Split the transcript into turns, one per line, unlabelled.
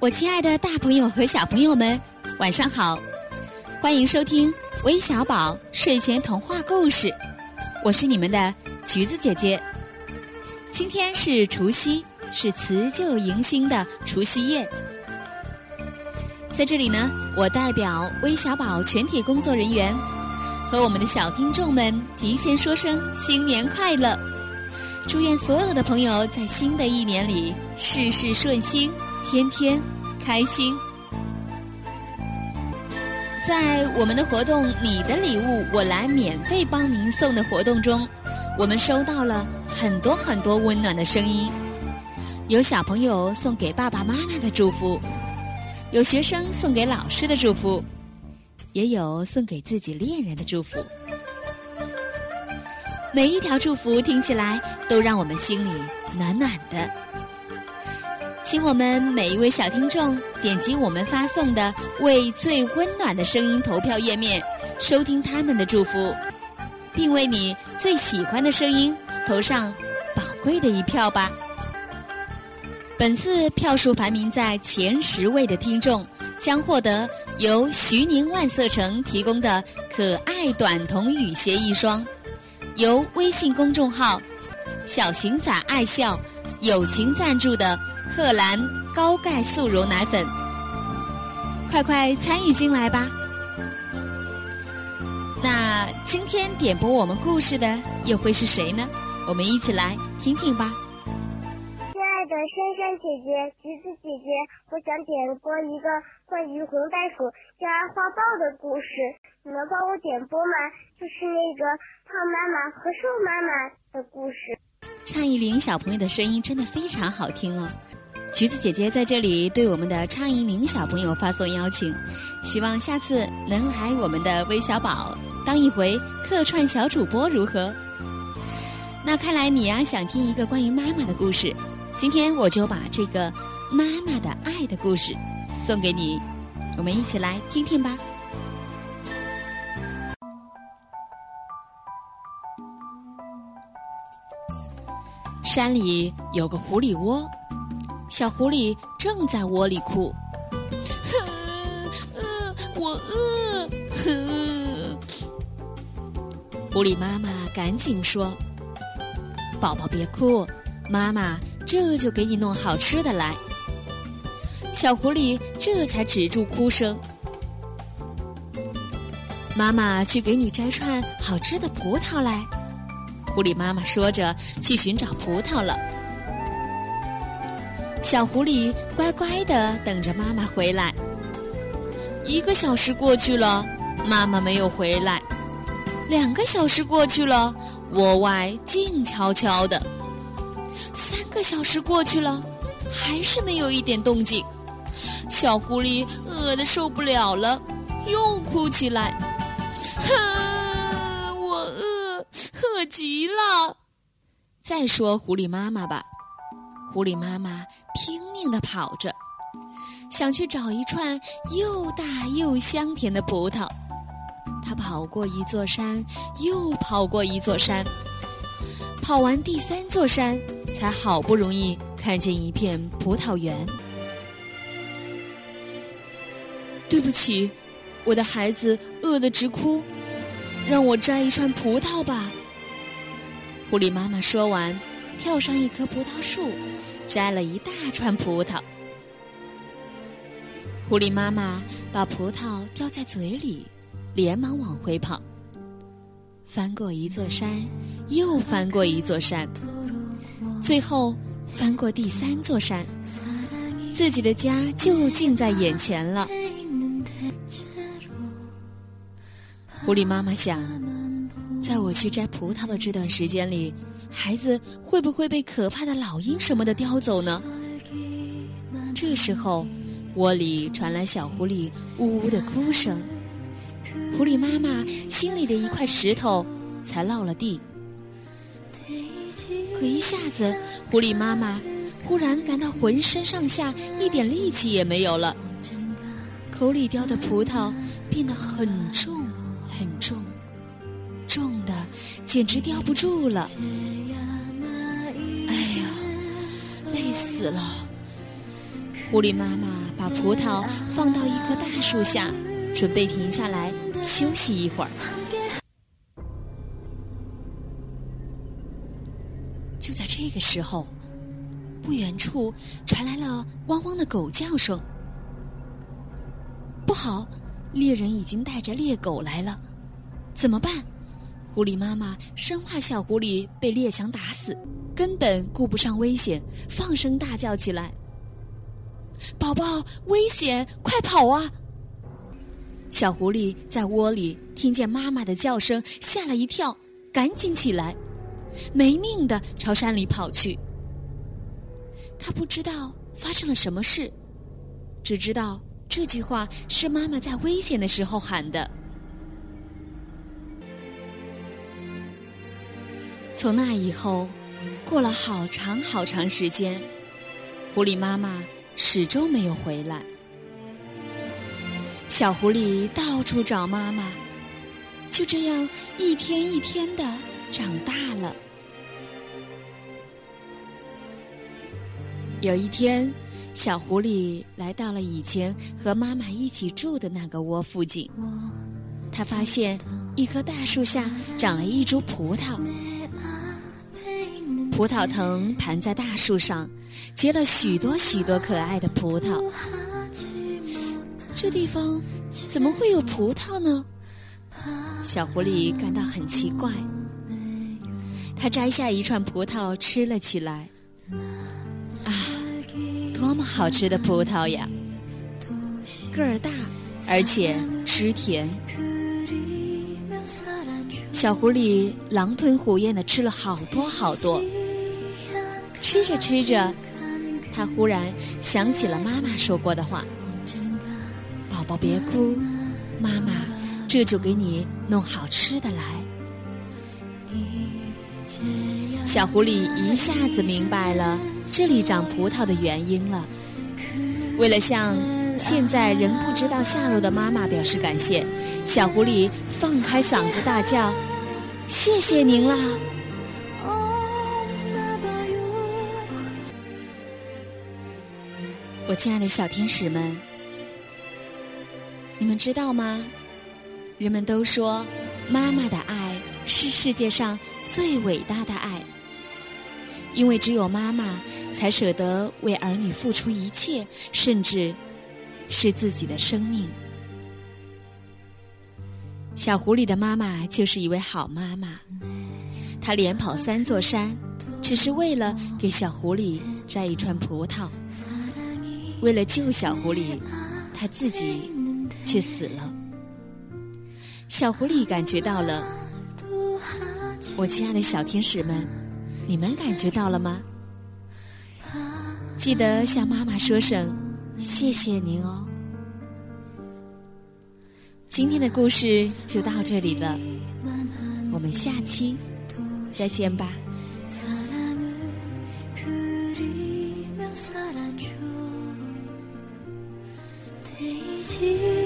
我亲爱的大朋友和小朋友们，晚上好！欢迎收听微小宝睡前童话故事，我是你们的橘子姐姐。今天是除夕，是辞旧迎新的除夕夜。在这里呢，我代表微小宝全体工作人员，和我们的小听众们提前说声新年快乐！祝愿所有的朋友在新的一年里事事顺心。天天开心，在我们的活动“你的礼物我来免费帮您送”的活动中，我们收到了很多很多温暖的声音。有小朋友送给爸爸妈妈的祝福，有学生送给老师的祝福，也有送给自己恋人的祝福。每一条祝福听起来都让我们心里暖暖的。请我们每一位小听众点击我们发送的“为最温暖的声音”投票页面，收听他们的祝福，并为你最喜欢的声音投上宝贵的一票吧。本次票数排名在前十位的听众将获得由徐宁万色城提供的可爱短筒雨鞋一双，由微信公众号“小型仔爱笑”友情赞助的。贺兰高钙速溶奶粉，快快参与进来吧！那今天点播我们故事的又会是谁呢？我们一起来听听吧。
亲爱的珊珊姐姐、橘子姐姐，我想点播一个关于红袋鼠叫爱画报的故事，你能帮我点播吗？就是那个胖妈妈和瘦妈妈的故事。
畅一林小朋友的声音真的非常好听哦。橘子姐姐在这里对我们的畅一林小朋友发送邀请，希望下次能来我们的微小宝当一回客串小主播，如何？那看来你呀想听一个关于妈妈的故事，今天我就把这个妈妈的爱的故事送给你，我们一起来听听吧。山里有个狐狸窝。小狐狸正在窝里哭，
呃，我饿。
狐狸妈妈赶紧说：“宝宝别哭，妈妈这就给你弄好吃的来。”小狐狸这才止住哭声。妈妈去给你摘串好吃的葡萄来。狐狸妈妈说着去寻找葡萄了。小狐狸乖乖的等着妈妈回来。一个小时过去了，妈妈没有回来。两个小时过去了，窝外静悄悄的。三个小时过去了，还是没有一点动静。小狐狸饿得受不了了，又哭起来：“
哼，我饿，饿极了。”
再说狐狸妈妈吧。狐狸妈妈拼命地跑着，想去找一串又大又香甜的葡萄。它跑过一座山，又跑过一座山，跑完第三座山，才好不容易看见一片葡萄园。对不起，我的孩子饿得直哭，让我摘一串葡萄吧。狐狸妈妈说完。跳上一棵葡萄树，摘了一大串葡萄。狐狸妈妈把葡萄叼在嘴里，连忙往回跑。翻过一座山，又翻过一座山，最后翻过第三座山，自己的家就近在眼前了。狐狸妈妈想，在我去摘葡萄的这段时间里。孩子会不会被可怕的老鹰什么的叼走呢？这时候，窝里传来小狐狸呜呜的哭声，狐狸妈妈心里的一块石头才落了地。可一下子，狐狸妈妈忽然感到浑身上下一点力气也没有了，口里叼的葡萄变得很重很重，简直叼不住了。哎呀累死了！狐狸妈妈把葡萄放到一棵大树下，准备停下来休息一会儿。就在这个时候，不远处传来了汪汪的狗叫声。不好，猎人已经带着猎狗来了，怎么办？狐狸妈妈生怕小狐狸被猎枪打死，根本顾不上危险，放声大叫起来：“宝宝，危险！快跑啊！”小狐狸在窝里听见妈妈的叫声，吓了一跳，赶紧起来，没命的朝山里跑去。他不知道发生了什么事，只知道这句话是妈妈在危险的时候喊的。从那以后，过了好长好长时间，狐狸妈妈始终没有回来。小狐狸到处找妈妈，就这样一天一天的长大了。有一天，小狐狸来到了以前和妈妈一起住的那个窝附近，它发现一棵大树下长了一株葡萄。葡萄藤盘在大树上，结了许多许多可爱的葡萄。这地方怎么会有葡萄呢？小狐狸感到很奇怪。它摘下一串葡萄吃了起来。啊，多么好吃的葡萄呀！个儿大，而且汁甜。小狐狸狼吞虎咽的吃了好多好多。吃着吃着，他忽然想起了妈妈说过的话：“宝宝别哭，妈妈这就给你弄好吃的来。”小狐狸一下子明白了这里长葡萄的原因了。为了向现在仍不知道下落的妈妈表示感谢，小狐狸放开嗓子大叫：“谢谢您啦！”我亲爱的小天使们，你们知道吗？人们都说，妈妈的爱是世界上最伟大的爱，因为只有妈妈才舍得为儿女付出一切，甚至是自己的生命。小狐狸的妈妈就是一位好妈妈，她连跑三座山，只是为了给小狐狸摘一串葡萄。为了救小狐狸，他自己却死了。小狐狸感觉到了，我亲爱的小天使们，你们感觉到了吗？记得向妈妈说声谢谢您哦。今天的故事就到这里了，我们下期再见吧。心。